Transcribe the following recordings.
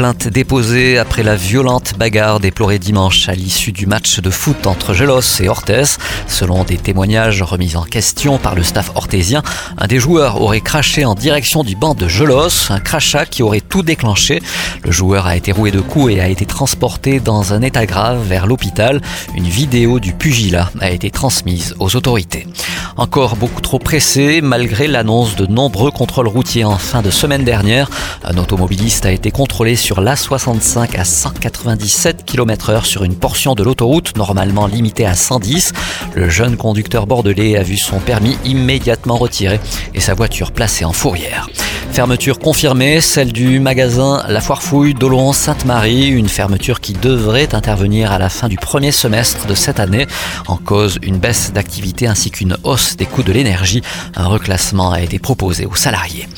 Plainte déposée après la violente bagarre déplorée dimanche à l'issue du match de foot entre Gelos et Orthez. Selon des témoignages remis en question par le staff orthésien, un des joueurs aurait craché en direction du banc de Gelos, un crachat qui aurait tout déclenché. Le joueur a été roué de coups et a été transporté dans un état grave vers l'hôpital. Une vidéo du pugilat a été transmise aux autorités. Encore beaucoup trop pressé malgré l'annonce de nombreux contrôles routiers en fin de semaine dernière. Un automobiliste a été contrôlé sur l'A65 à 197 km heure sur une portion de l'autoroute normalement limitée à 110. Le jeune conducteur bordelais a vu son permis immédiatement retiré et sa voiture placée en fourrière. Fermeture confirmée, celle du magasin La Foire Fouille d'Olon-Sainte-Marie, une fermeture qui devrait intervenir à la fin du premier semestre de cette année. En cause, une baisse d'activité ainsi qu'une hausse des coûts de l'énergie. Un reclassement a été proposé aux salariés.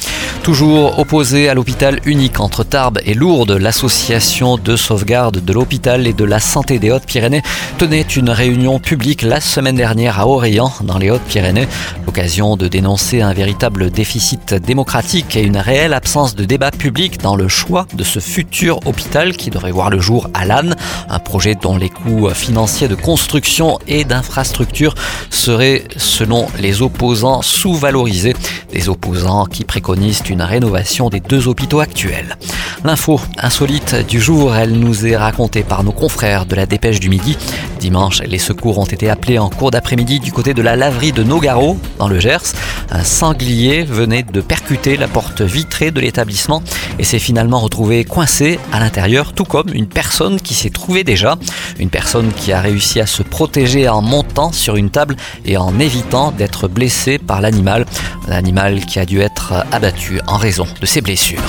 Toujours opposé à l'hôpital unique entre Tarbes et Lourdes, l'association de sauvegarde de l'hôpital et de la santé des Hautes-Pyrénées tenait une réunion publique la semaine dernière à Orléans, dans les Hautes-Pyrénées. L'occasion de dénoncer un véritable déficit démocratique une réelle absence de débat public dans le choix de ce futur hôpital qui devrait voir le jour à Lannes, un projet dont les coûts financiers de construction et d'infrastructure seraient, selon les opposants, sous-valorisés. Des opposants qui préconisent une rénovation des deux hôpitaux actuels. L'info insolite du jour, elle nous est racontée par nos confrères de la dépêche du midi. Dimanche, les secours ont été appelés en cours d'après-midi du côté de la laverie de Nogaro, dans le Gers. Un sanglier venait de percuter la porte vitrée de l'établissement et s'est finalement retrouvé coincé à l'intérieur, tout comme une personne qui s'est trouvée déjà. Une personne qui a réussi à se protéger en montant sur une table et en évitant d'être blessé par l'animal. Un animal qui a dû être abattu en raison de ses blessures.